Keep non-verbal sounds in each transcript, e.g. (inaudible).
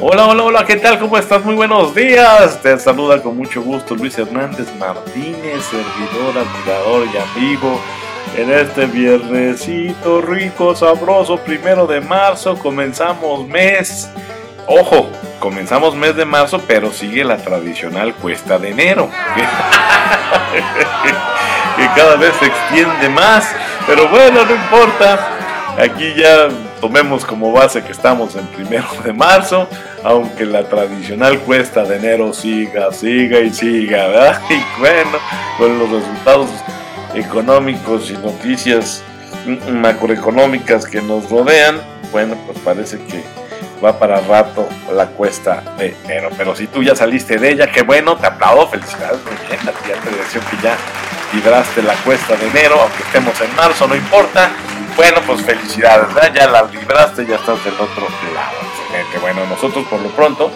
Hola, hola, hola, ¿qué tal? ¿Cómo estás? Muy buenos días. Te saluda con mucho gusto Luis Hernández Martínez, servidor, admirador y amigo. En este viernesito rico, sabroso, primero de marzo, comenzamos mes. Ojo, comenzamos mes de marzo, pero sigue la tradicional cuesta de enero. que (laughs) cada vez se extiende más. Pero bueno, no importa. Aquí ya tomemos como base que estamos en primero de marzo, aunque la tradicional cuesta de enero siga, siga y siga. (laughs) Y bueno, con los resultados económicos y noticias macroeconómicas que nos rodean, bueno, pues parece que va para rato la cuesta de enero. Pero si tú ya saliste de ella, qué bueno, te aplaudo, felicidades, muy bien, la tía te que ya libraste la cuesta de enero, aunque estemos en marzo, no importa. Bueno, pues felicidades, ¿verdad? ya la libraste, ya estás del otro lado. Excelente. Bueno, nosotros por lo pronto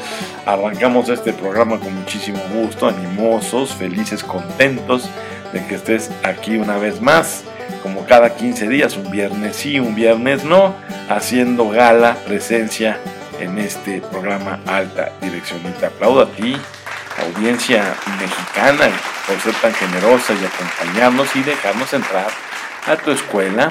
arrancamos este programa con muchísimo gusto, animosos, felices, contentos de que estés aquí una vez más, como cada 15 días, un viernes sí, un viernes no, haciendo gala, presencia en este programa Alta Dirección. Y te aplaudo a ti, audiencia mexicana, por ser tan generosa y acompañarnos y dejarnos entrar a tu escuela,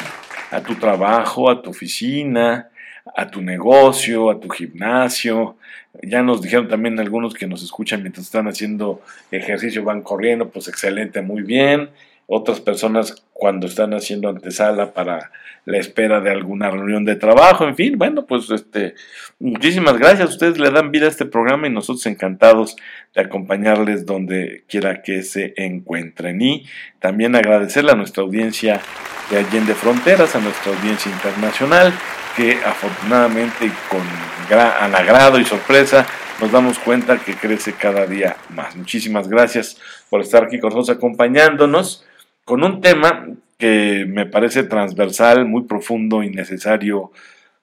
a tu trabajo, a tu oficina, a tu negocio, a tu gimnasio. Ya nos dijeron también algunos que nos escuchan mientras están haciendo ejercicio, van corriendo, pues excelente, muy bien. Otras personas cuando están haciendo antesala para la espera de alguna reunión de trabajo, en fin, bueno, pues este, muchísimas gracias. Ustedes le dan vida a este programa y nosotros encantados de acompañarles donde quiera que se encuentren. Y también agradecerle a nuestra audiencia de Allende Fronteras, a nuestra audiencia internacional, que afortunadamente con gran agrado y sorpresa nos damos cuenta que crece cada día más. Muchísimas gracias por estar aquí con nosotros acompañándonos con un tema que me parece transversal, muy profundo y necesario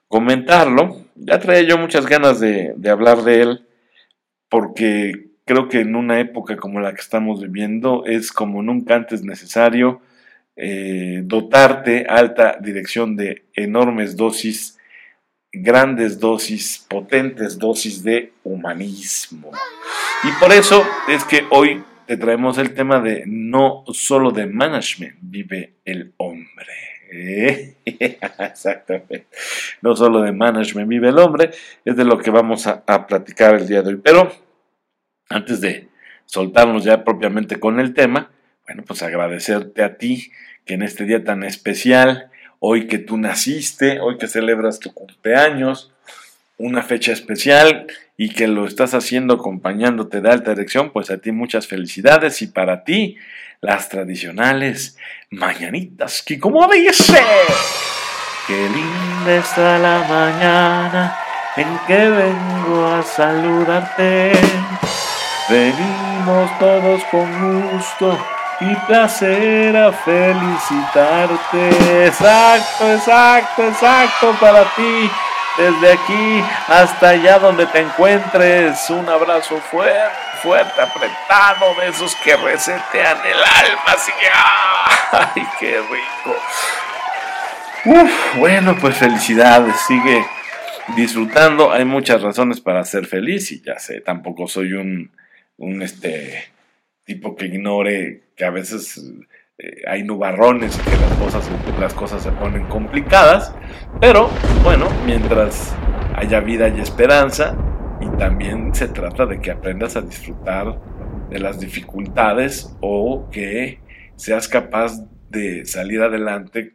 comentarlo. Ya traía yo muchas ganas de, hablar de él porque creo que en una época como la que estamos viviendo es como nunca antes necesario eh, dotarte alta dirección de enormes dosis, grandes dosis, potentes dosis de humanismo. Y por eso es que hoy te traemos el tema de no solo de management vive el hombre. (laughs) Exactamente. No solo de management vive el hombre, es de lo que vamos a, a platicar el día de hoy. Pero antes de soltarnos ya propiamente con el tema, bueno, pues agradecerte a ti que en este día tan especial, hoy que tú naciste, hoy que celebras tu cumpleaños, una fecha especial y que lo estás haciendo acompañándote de alta dirección, pues a ti muchas felicidades y para ti las tradicionales mañanitas que como dice, qué linda está la mañana en que vengo a saludarte. Venimos todos con gusto y placer a felicitarte. Exacto, exacto, exacto para ti. Desde aquí hasta allá donde te encuentres, un abrazo fuerte, fuerte, apretado, de esos que resetean el alma. Así que, ¡ay, qué rico! Uf, bueno, pues felicidades, sigue disfrutando. Hay muchas razones para ser feliz y ya sé, tampoco soy un, un este, tipo que ignore que a veces eh, hay nubarrones y que las cosas, las cosas se ponen complicadas, pero bueno, mientras haya vida y esperanza, y también se trata de que aprendas a disfrutar de las dificultades o que seas capaz de salir adelante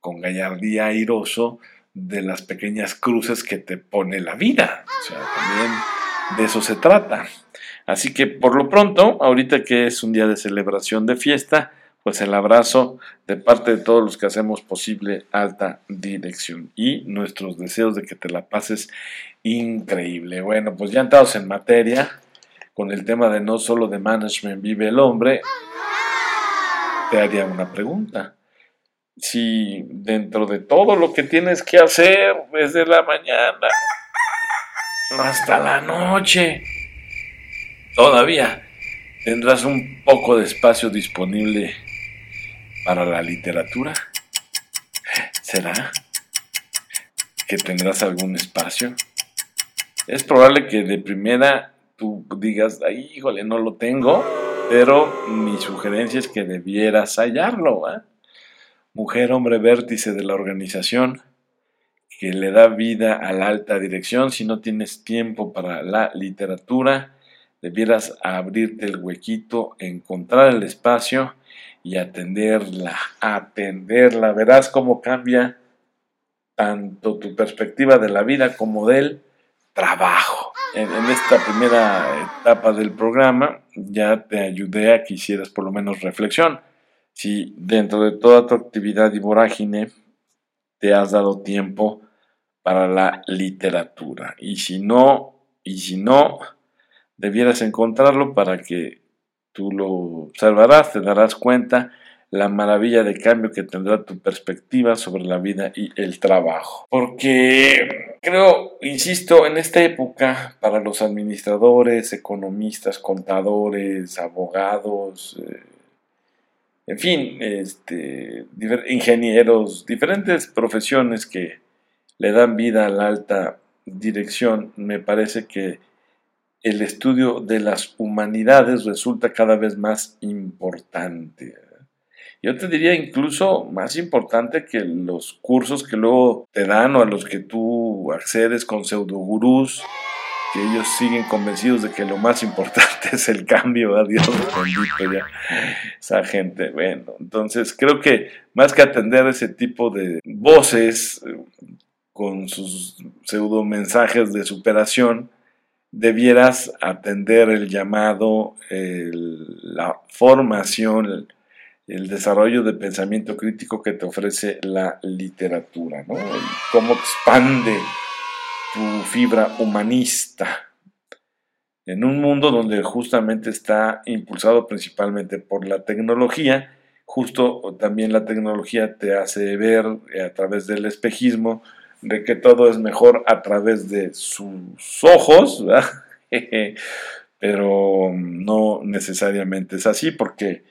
con gallardía airoso de las pequeñas cruces que te pone la vida. O sea, también de eso se trata. Así que por lo pronto, ahorita que es un día de celebración de fiesta, pues el abrazo de parte de todos los que hacemos posible alta dirección y nuestros deseos de que te la pases increíble. Bueno, pues ya entrados en materia con el tema de no solo de management vive el hombre, te haría una pregunta. Si dentro de todo lo que tienes que hacer desde la mañana hasta la noche, todavía tendrás un poco de espacio disponible para la literatura. ¿Será que tendrás algún espacio? Es probable que de primera tú digas, ay, híjole, no lo tengo, pero mi sugerencia es que debieras hallarlo. Mujer, hombre, vértice de la organización que le da vida a la alta dirección. Si no tienes tiempo para la literatura, debieras abrirte el huequito, encontrar el espacio y atenderla, atenderla. Verás cómo cambia tanto tu perspectiva de la vida como del trabajo. En, esta primera etapa del programa ya te ayudé a que hicieras por lo menos reflexión. Si dentro de toda tu actividad y vorágine te has dado tiempo para la literatura. Y si no, y si no, debieras encontrarlo para que tú lo observarás, te darás cuenta la maravilla de cambio que tendrá tu perspectiva sobre la vida y el trabajo. Porque creo, insisto, en esta época, para los administradores, economistas, contadores, abogados, eh, en fin, este, ingenieros, diferentes profesiones que le dan vida a la alta dirección, me parece que el estudio de las humanidades resulta cada vez más importante. Yo te diría incluso más importante que los cursos que luego te dan o a los que tú accedes con pseudogurús, que ellos siguen convencidos de que lo más importante (laughs) es el cambio, adiós, bendito ya, esa gente. Bueno, entonces creo que más que atender ese tipo de voces con sus pseudo mensajes de superación, debieras atender el llamado, la formación, el, desarrollo de pensamiento crítico que te ofrece la literatura, ¿no? cómo expande tu fibra humanista en un mundo donde justamente está impulsado principalmente por la tecnología, justo también la tecnología te hace ver a través del espejismo de que todo es mejor a través de sus ojos, (laughs) pero no necesariamente es así porque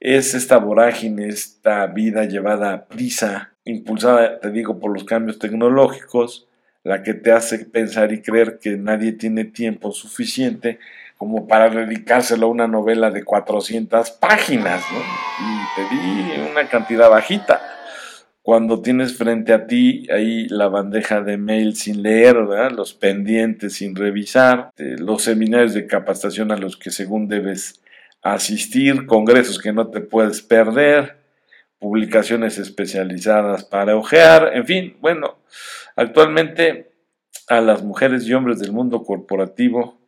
es esta vorágine, esta vida llevada a prisa, impulsada, te digo, por los cambios tecnológicos, la que te hace pensar y creer que nadie tiene tiempo suficiente como para dedicárselo a una novela de 400 páginas, ¿no? Y te di una cantidad bajita cuando tienes frente a ti ahí la bandeja de mail sin leer, los pendientes sin revisar, eh, los seminarios de capacitación a los que según debes asistir, congresos que no te puedes perder, publicaciones especializadas para ojear, en fin, bueno, actualmente a las mujeres y hombres del mundo corporativo,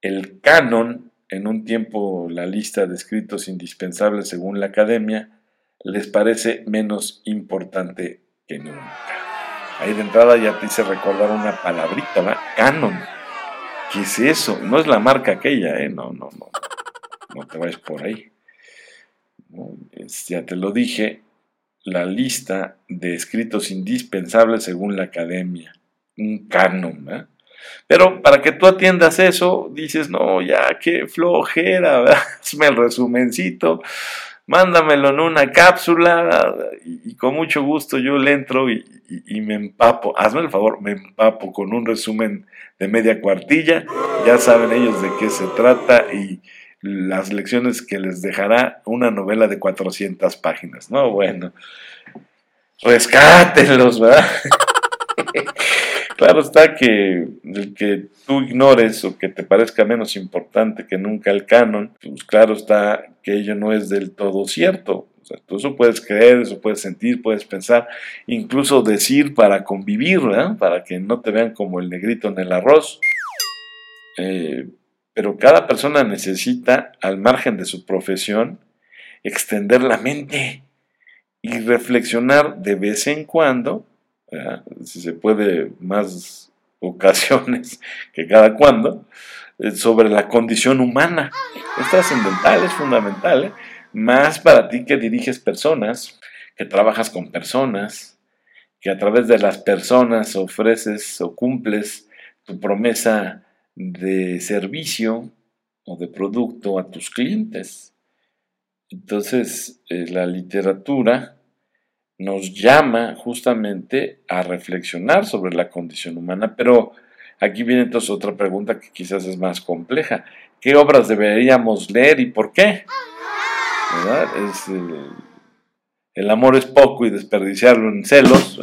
el canon, en un tiempo la lista de escritos indispensables según la academia, les parece menos importante que nunca. Ahí de entrada ya te hice recordar una palabrita, ¿verdad? Canon. ¿Qué es eso? No es la marca aquella, ¿eh? No, no, no. No te vayas por ahí. ya te lo dije, la lista de escritos indispensables según la academia. Un canon, ¿verdad? Pero para que tú atiendas eso, dices, no, ya, qué flojera, (laughs) ¿verdad? hazme el resumencito mándamelo en una cápsula y, con mucho gusto yo le entro y, me empapo. Hazme el favor, me empapo con un resumen de media cuartilla. Ya saben ellos de qué se trata y las lecciones que les dejará una novela de 400 páginas. No, bueno, rescátenlos, ¿verdad? (laughs) Claro está que el que tú ignores o que te parezca menos importante que nunca el canon, pues claro está que ello no es del todo cierto. Tú eso puedes creer, eso puedes sentir, puedes pensar, incluso decir para convivir, para que no te vean como el negrito en el arroz. Eh, pero cada persona necesita, al margen de su profesión, extender la mente y reflexionar de vez en cuando si se puede más (laughs) ocasiones que cada cuando, eh, sobre la condición humana. Es trascendental, es fundamental, más para ti que diriges personas, que trabajas con personas, que a través de las personas ofreces o cumples tu promesa de servicio o de producto a tus clientes. Entonces, eh, la literatura nos llama justamente a reflexionar sobre la condición humana, pero aquí viene entonces otra pregunta que quizás es más compleja. ¿Qué obras deberíamos leer y por qué? ¿Verdad? Es, eh, el amor es poco y desperdiciarlo en celos.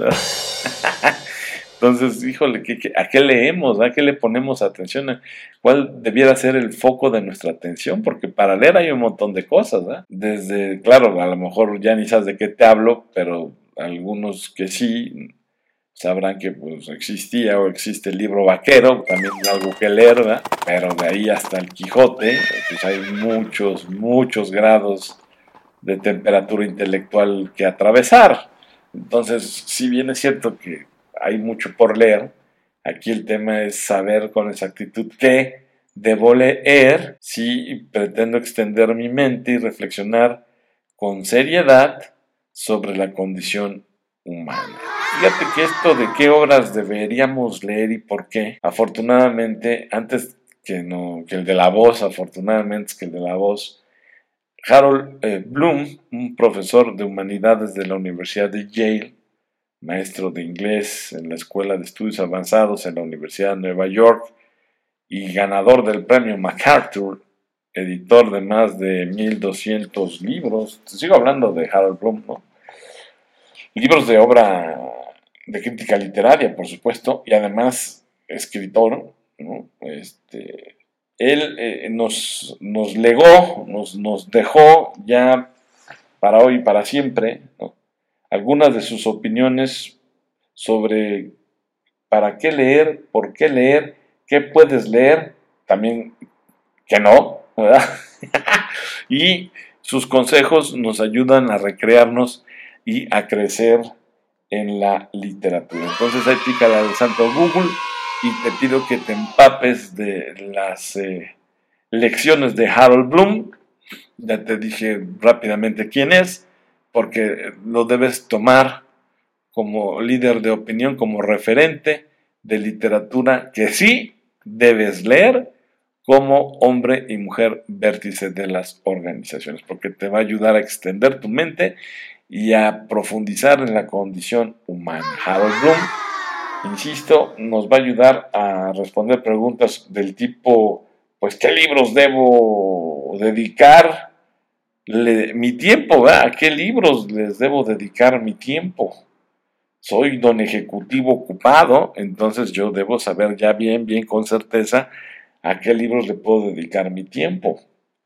Entonces, híjole, a qué leemos? ¿A qué le ponemos atención? ¿Cuál debiera ser el foco de nuestra atención? Porque para leer hay un montón de cosas, ¿verdad? Desde, claro, a lo mejor ya ni sabes de qué te hablo, pero algunos que sí sabrán que pues, existía o existe el libro vaquero, también algo que leer, ¿verdad? Pero de ahí hasta el Quijote, pues hay muchos, muchos grados de temperatura intelectual que atravesar. Entonces, si bien es cierto que hay mucho por leer. Aquí el tema es saber con exactitud qué debo leer si pretendo extender mi mente y reflexionar con seriedad sobre la condición humana. Fíjate que esto de qué obras deberíamos leer y por qué, afortunadamente, antes que, no, que el de la voz, afortunadamente que el de la voz, Harold eh, Bloom, un profesor de humanidades de la Universidad de Yale, maestro de inglés en la Escuela de Estudios Avanzados en la Universidad de Nueva York y ganador del premio MacArthur, editor de más de 1200 libros. Sigo hablando de Harold Bloom, ¿no? Libros de obra de crítica literaria, por supuesto, y además escritor, ¿no? Este, él eh, nos, nos legó, nos, nos dejó ya para hoy y para siempre, ¿no? Algunas de sus opiniones sobre para qué leer, por qué leer, qué puedes leer, también que no, ¿verdad? (laughs) y sus consejos nos ayudan a recrearnos y a crecer en la literatura. Entonces ahí pícala al santo Google y te pido que te empapes de las eh, lecciones de Harold Bloom. Ya te dije rápidamente quién es porque lo debes tomar como líder de opinión, como referente de literatura que sí debes leer como hombre y mujer vértice de las organizaciones, porque te va a ayudar a extender tu mente y a profundizar en la condición humana. Harold Bloom, insisto, nos va a ayudar a responder preguntas del tipo, pues, ¿qué libros debo dedicar mi tiempo, ¿a qué libros les debo dedicar mi tiempo? Soy don ejecutivo ocupado, entonces yo debo saber ya bien, bien con certeza a qué libros le puedo dedicar mi tiempo.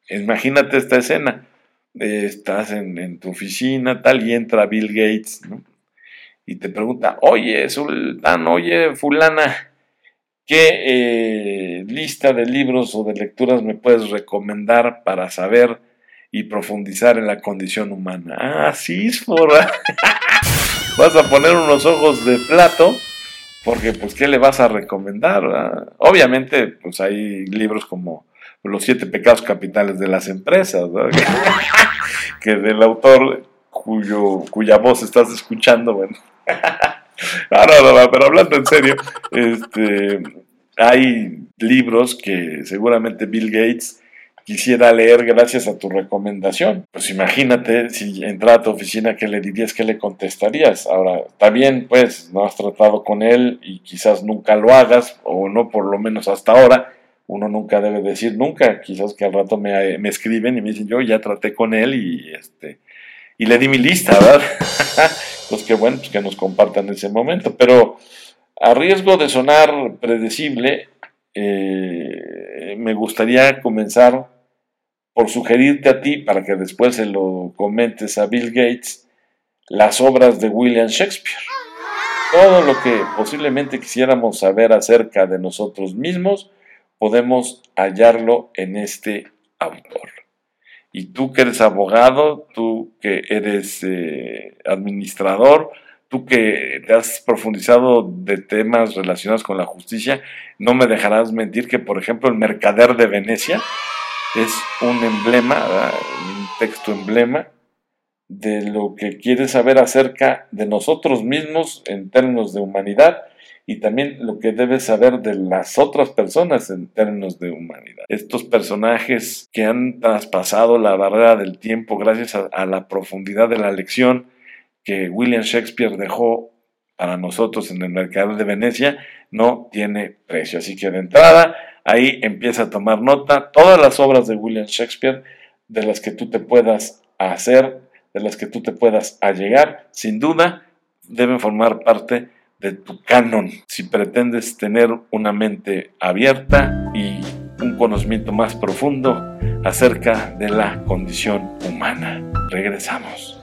Imagínate esta escena. estás en, tu oficina, tal, y entra Bill Gates, Y te pregunta, oye, Sultán, oye, fulana, ¿qué eh, lista de libros o de lecturas me puedes recomendar para saber y profundizar en la condición humana. Ah, sí, (laughs) vas a poner unos ojos de plato, porque pues, ¿qué le vas a recomendar? Obviamente, pues hay libros como Los siete pecados capitales de las empresas, (laughs) que del autor cuyo, cuya voz estás escuchando, bueno. (laughs) no, no, no, pero hablando en serio, este, hay libros que seguramente Bill Gates quisiera leer gracias a tu recomendación. Pues imagínate si entra a tu oficina, ¿qué le dirías? ¿Qué le contestarías? Ahora, está bien, pues, no has tratado con él y quizás nunca lo hagas, o no por lo menos hasta ahora. Uno nunca debe decir nunca, quizás que al rato me, me escriben y me dicen, yo ya traté con él y este y le di mi lista, ¿verdad? (laughs) pues qué bueno pues que nos compartan ese momento. Pero a riesgo de sonar predecible, eh, me gustaría comenzar por sugerirte a ti, para que después se lo comentes a Bill Gates, las obras de William Shakespeare. Todo lo que posiblemente quisiéramos saber acerca de nosotros mismos, podemos hallarlo en este autor. Y tú que eres abogado, tú que eres eh, administrador, tú que te has profundizado de temas relacionados con la justicia, no me dejarás mentir que, por ejemplo, el mercader de Venecia es un emblema, un texto emblema de lo que quiere saber acerca de nosotros mismos en términos de humanidad y también lo que debes saber de las otras personas en términos de humanidad. Estos personajes que han traspasado la barrera del tiempo gracias a, la profundidad de la lección que William Shakespeare dejó para nosotros en el mercado de Venecia no tiene precio. Así que de entrada, ahí empieza a tomar nota todas las obras de William Shakespeare de las que tú te puedas hacer, de las que tú te puedas allegar, sin duda deben formar parte de tu canon si pretendes tener una mente abierta y un conocimiento más profundo acerca de la condición humana. Regresamos.